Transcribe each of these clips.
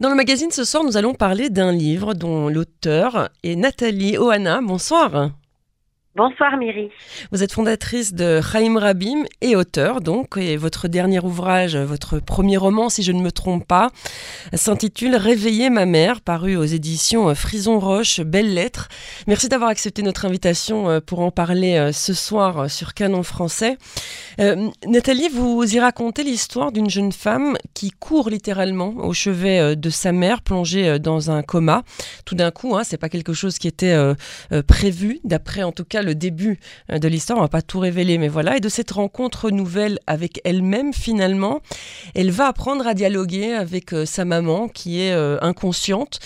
Dans le magazine ce soir, nous allons parler d'un livre dont l'auteur est Nathalie Ohana. Bonsoir. Bonsoir Myri. Vous êtes fondatrice de Chaim Rabim et auteur donc, et votre dernier ouvrage, votre premier roman si je ne me trompe pas, s'intitule Réveiller ma mère, paru aux éditions Frison Roche, Belles Lettres. Merci d'avoir accepté notre invitation euh, pour en parler euh, ce soir sur Canon français. Euh, Nathalie, vous y racontez l'histoire d'une jeune femme qui court littéralement au chevet de sa mère, plongée dans un coma. Tout d'un coup, hein, c'est pas quelque chose qui était prévu, d'après en tout cas le début euh, de l'histoire, on va pas tout révéler, mais voilà. Et de cette rencontre nouvelle avec elle-même, finalement, elle va apprendre à dialoguer avec euh, sa maman qui est euh, inconsciente.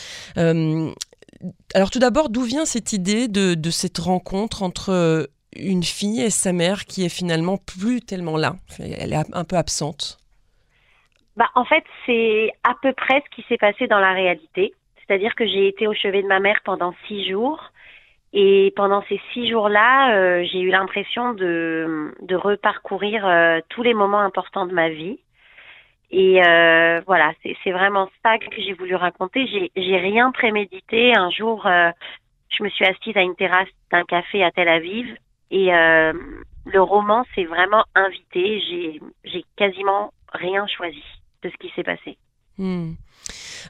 alors tout d'abord, d'où vient cette idée de, cette rencontre entre une fille et sa mère qui est finalement plus tellement là? Elle est un peu absente. Bah, en fait, c'est à peu près ce qui s'est passé dans la réalité. C'est-à-dire que j'ai été au chevet de ma mère pendant six jours. Et pendant ces six jours-là, euh, j'ai eu l'impression de, de reparcourir euh, tous les moments importants de ma vie. Et euh, voilà, c'est vraiment ça que j'ai voulu raconter. J'ai rien prémédité. Un jour, je me suis assise à une terrasse d'un café à Tel Aviv et le roman s'est vraiment invité. J'ai quasiment rien choisi de ce qui s'est passé. Hmm.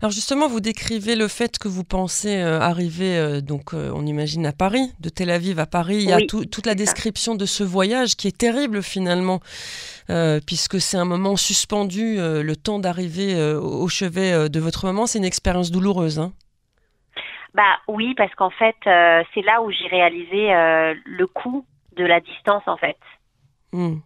Alors justement, vous décrivez le fait que vous pensez euh, arriver, euh, donc euh, on imagine à Paris, de Tel Aviv à Paris. Il y a toute la description de ce voyage qui est terrible finalement, puisque c'est un moment suspendu, le temps d'arriver au chevet de votre maman. C'est une expérience douloureuse. Hein bah oui, parce qu'en fait, c'est là où j'ai réalisé le coût de la distance en fait. Hmm.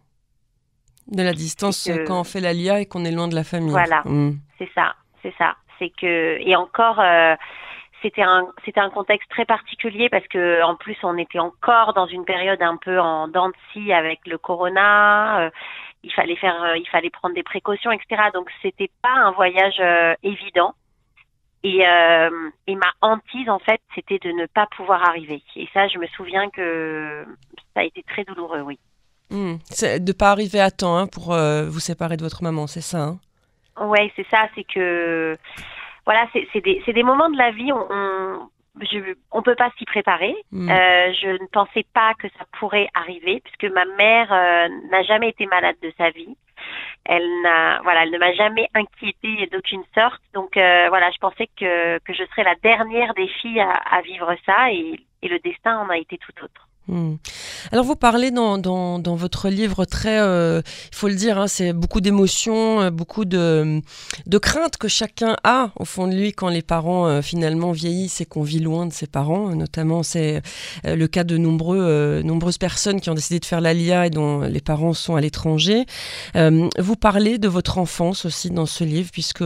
De la distance quand on fait l'ALIA et qu'on est loin de la famille. Voilà, hmm. c'est ça c'est ça. C'est que et encore euh, c'était un c'était un contexte très particulier parce que en plus on était encore dans une période un peu en dents de scie avec le corona. Euh, il fallait faire euh, il fallait prendre des précautions etc. Donc c'était pas un voyage évident. Et, et ma hantise en fait c'était de ne pas pouvoir arriver. Et ça je me souviens que ça a été très douloureux oui. Mmh. De pas arriver à temps hein, pour vous séparer de votre maman, c'est ça hein? Ouais, c'est ça, c'est que voilà, c'est des, des moments de la vie, on, on je, on peut pas s'y préparer. Mm. Euh, je ne pensais pas que ça pourrait arriver puisque ma mère euh, n'a jamais été malade de sa vie. Elle n'a, voilà, elle ne m'a jamais inquiétée d'aucune sorte. Donc euh, voilà, je pensais que, que je serais la dernière des filles à, à vivre ça et, et le destin en a été tout autre. Hmm. Alors vous parlez dans, dans, votre livre très, euh, il faut le dire, hein, c'est beaucoup d'émotions, euh, beaucoup de, de craintes que chacun a au fond de lui quand les parents euh, finalement vieillissent et qu'on vit loin de ses parents. Notamment, c'est le cas de nombreux, nombreuses personnes qui ont décidé de faire l'ALIA et dont les parents sont à l'étranger. vous parlez de votre enfance aussi dans ce livre, puisque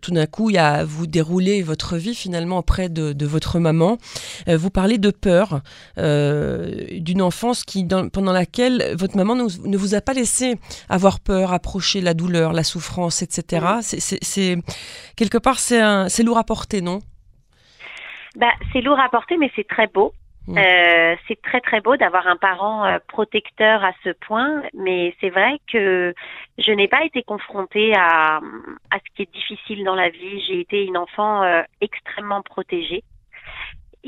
tout d'un coup, il y a, vous déroulez votre vie finalement auprès de, de votre maman. vous parlez de peur. D'une enfance qui, pendant laquelle votre maman ne, vous a pas laissé avoir peur, approcher la douleur, la souffrance, etc. C'est quelque part c'est lourd à porter, non? Bah, c'est lourd à porter, mais c'est très beau. Mm. Euh, c'est très très beau d'avoir un parent euh, protecteur à ce point, mais c'est vrai que je n'ai pas été confrontée à, à ce qui est difficile dans la vie. J'ai été une enfant extrêmement protégée.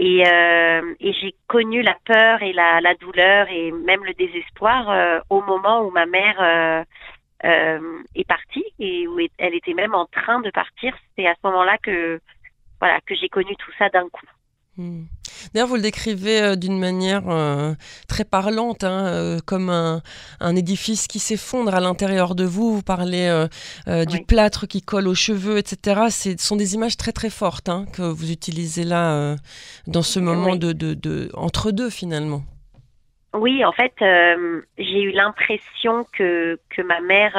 Et, euh, et j'ai connu la peur et la, la, douleur et même le désespoir euh, au moment où ma mère euh, euh est partie et où elle était même en train de partir. C'est à ce moment-là que voilà que j'ai connu tout ça d'un coup. Hmm. D'ailleurs, vous le décrivez euh, d'une manière euh, très parlante, hein, euh, comme un, édifice qui s'effondre à l'intérieur de vous. Vous parlez du plâtre qui colle aux cheveux, etc. Ce sont des images très très fortes hein, que vous utilisez là dans ce moment de, de, entre deux finalement. Oui, en fait, j'ai eu l'impression que, que ma mère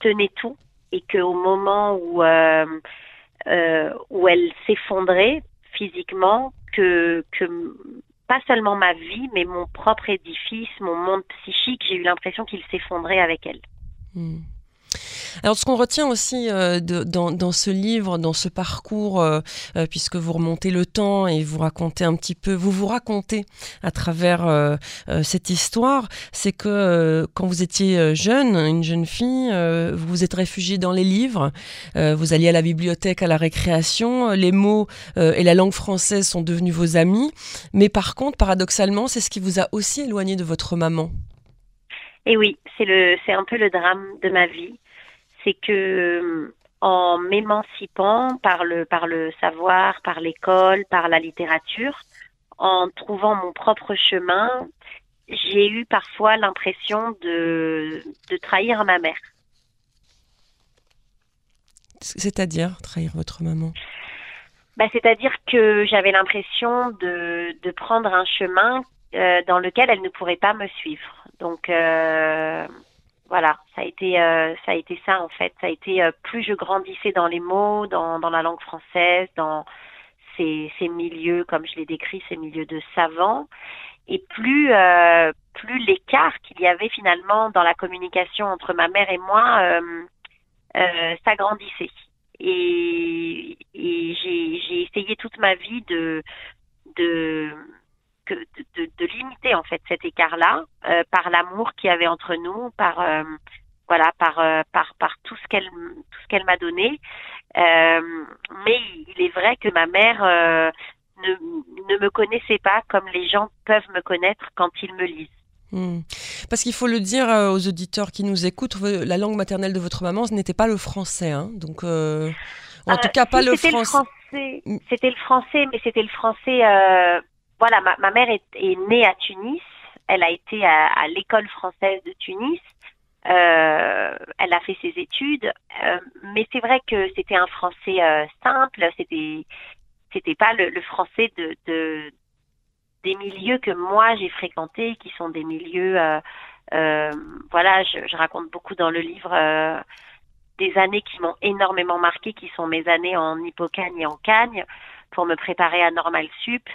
tenait tout et qu'au moment où, où elle s'effondrait, physiquement que, pas seulement ma vie, mais mon propre édifice, mon monde psychique, j'ai eu l'impression qu'il s'effondrait avec elle. Hmm. Alors, ce qu'on retient aussi euh, dans, ce livre, dans ce parcours, euh, euh, puisque vous remontez le temps et vous racontez un petit peu, vous vous racontez à travers cette histoire, c'est que quand vous étiez jeune, une jeune fille, vous vous êtes réfugiée dans les livres, vous alliez à la bibliothèque, à la récréation, les mots et la langue française sont devenus vos amis, mais par contre, paradoxalement, c'est ce qui vous a aussi éloigné de votre maman. Et oui, c'est c'est un peu le drame de ma vie c'est que en m'émancipant par le, par le savoir, par l'école, par la littérature, en trouvant mon propre chemin, j'ai eu parfois l'impression de, de trahir ma mère. C'est-à-dire trahir votre maman? Bah, C'est-à-dire que j'avais l'impression de, de prendre un chemin euh, dans lequel elle ne pourrait pas me suivre. Donc, euh, voilà, ça a été euh, ça a été ça en fait. Ça a été euh, plus je grandissais dans les mots, dans, dans la langue française, dans ces, ces milieux comme je l'ai décrit, ces milieux de savants, et plus euh, plus l'écart qu'il y avait finalement dans la communication entre ma mère et moi s'agrandissait. Et, et j'ai, j'ai essayé toute ma vie de de de, limiter en fait cet écart-là euh, par l'amour qu'il y avait entre nous, par euh, voilà, par euh, par par tout ce qu'elle tout ce qu'elle m'a donné. mais il est vrai que ma mère ne, ne me connaissait pas comme les gens peuvent me connaître quand ils me lisent. Hmm. Parce qu'il faut le dire aux auditeurs qui nous écoutent, la langue maternelle de votre maman, ce n'était pas le français, hein. donc en tout cas pas le français. C'était le français, mais c'était le français voilà, ma, ma mère est, est, née à Tunis. Elle a été à, à l'école française de Tunis. Euh, elle a fait ses études, euh, mais c'est vrai que c'était un français euh, simple. C'était, c'était pas le, le français de, de, des milieux que moi j'ai fréquentés, qui sont des milieux. Euh, euh, voilà, je, je, raconte beaucoup dans le livre des années qui m'ont énormément marqué, qui sont mes années en Hippocagne et en Cagne, pour me préparer à Normal Sup.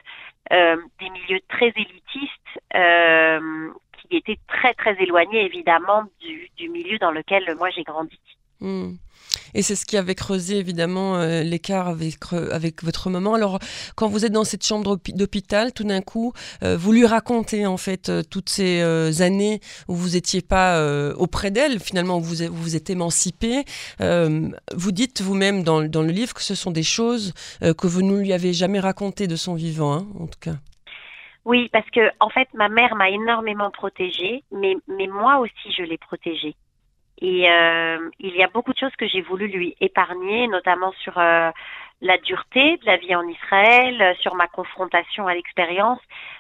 Euh, des milieux très élitistes euh, qui étaient très très éloignés évidemment du, du milieu dans lequel moi j'ai grandi. Hmm. Et c'est ce qui avait creusé évidemment euh, l'écart avec, avec votre maman. Alors, quand vous êtes dans cette chambre d'hôpital, tout d'un coup, euh, vous lui racontez en fait euh, toutes ces années où vous n'étiez pas auprès d'elle, finalement, où vous vous, êtes émancipé. vous dites vous-même dans, dans, le livre que ce sont des choses que vous ne lui avez jamais racontées de son vivant, hein, en tout cas. Oui, parce que en fait, ma mère m'a énormément protégée, mais, mais moi aussi, je l'ai protégée. Et euh, il y a beaucoup de choses que j'ai voulu lui épargner, notamment sur euh, la dureté de la vie en Israël, euh, sur ma confrontation à l'expérience.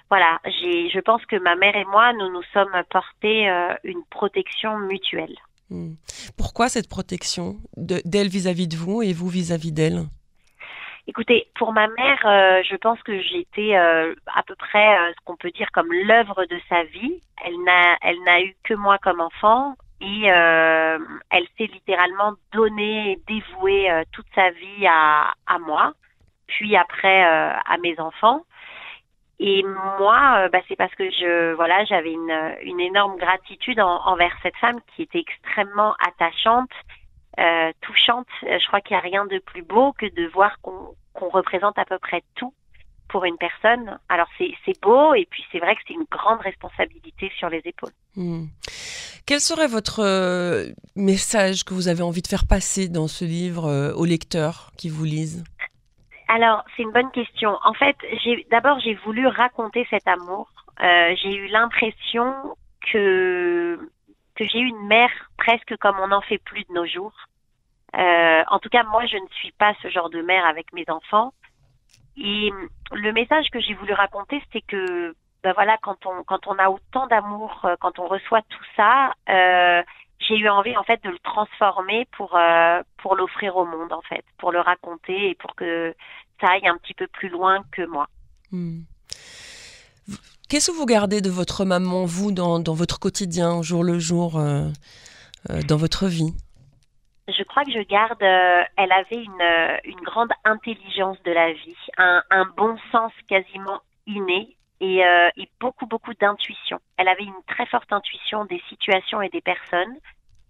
Voilà, j'ai, je pense que ma mère et moi, nous nous sommes portés une protection mutuelle. Hmm. Pourquoi cette protection d'elle vis-à-vis de vous et vous vis-à-vis d'elle? Écoutez, pour ma mère, je pense que j'étais à peu près ce qu'on peut dire comme l'œuvre de sa vie. Elle n'a, elle n'a eu que moi comme enfant et euh, elle s'est littéralement donnée, dévouée euh, toute sa vie à, à moi, puis après euh, à mes enfants. Et moi, bah, c'est parce que je, voilà, j'avais une, une énorme gratitude envers cette femme qui était extrêmement attachante, touchante. Je crois qu'il n'y a rien de plus beau que de voir qu'on représente à peu près tout pour une personne. Alors c'est beau et puis c'est vrai que c'est une grande responsabilité sur les épaules. Hmm. Quel serait votre euh, message que vous avez envie de faire passer dans ce livre euh, aux lecteurs qui vous lisent? Alors c'est une bonne question. En fait, d'abord j'ai voulu raconter cet amour. Euh, j'ai eu l'impression que que j'ai eu une mère presque comme on n'en fait plus de nos jours. en tout cas, moi, je ne suis pas ce genre de mère avec mes enfants. Et le message que j'ai voulu raconter, c'était que ben voilà, quand on quand on a autant d'amour, euh, quand on reçoit tout ça, euh, j'ai eu envie en fait de le transformer pour euh, pour l'offrir au monde en fait, pour le raconter et pour que ça aille un petit peu plus loin que moi. Hmm. Qu'est-ce que vous gardez de votre maman, vous, dans, dans votre quotidien, jour le jour, dans votre vie? Je crois que je garde, euh, elle avait une, euh, une grande intelligence de la vie, un, un bon sens quasiment inné et, euh, et beaucoup, beaucoup d'intuition. Elle avait une très forte intuition des situations et des personnes.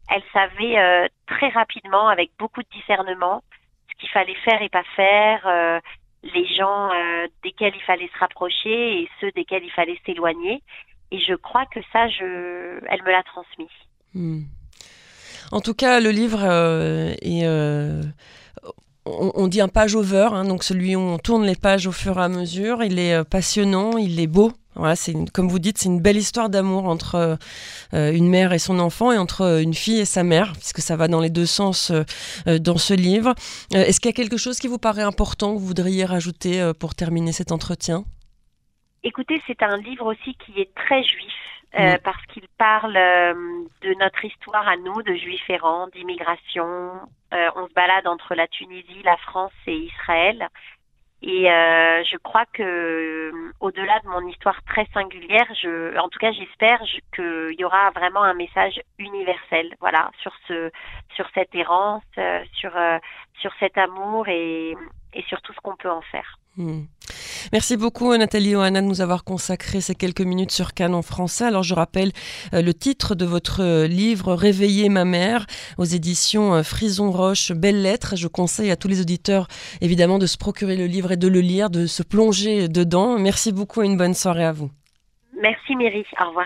Elle savait très rapidement avec beaucoup de discernement ce qu'il fallait faire et pas faire, euh, les gens euh, desquels il fallait se rapprocher et ceux desquels il fallait s'éloigner. Et je crois que ça, je, elle me l'a transmis. Hmm. En tout cas, le livre euh, est on, dit un page over, hein, donc celui où on tourne les pages au fur et à mesure. Il est passionnant, il est beau, voilà, c'est comme vous dites, c'est une belle histoire d'amour entre euh, une mère et son enfant et entre euh, une fille et sa mère, puisque ça va dans les deux sens euh, dans ce livre. Est-ce qu'il y a quelque chose qui vous paraît important que vous voudriez rajouter pour terminer cet entretien? Écoutez, c'est un livre aussi qui est très juif. Mm. parce qu'il parle de notre histoire à nous, de juifs errants, d'immigration. on se balade entre la Tunisie, la France et Israël. Et euh, je crois que euh, au-delà de mon histoire très singulière, je, en tout cas, j'espère qu'il y aura vraiment un message universel, voilà, sur ce, sur cette errance, euh, sur, sur cet amour et, et sur tout ce qu'on peut en faire. Hmm. Merci beaucoup Nathalie Oana de nous avoir consacré ces quelques minutes sur Canon français. Alors je rappelle euh, le titre de votre euh, livre Réveiller ma mère aux éditions euh, Frison Roche, Belles lettres. Je conseille à tous les auditeurs évidemment de se procurer le livre et de le lire, de se plonger dedans. Merci beaucoup et une bonne soirée à vous. Merci Mary, au revoir.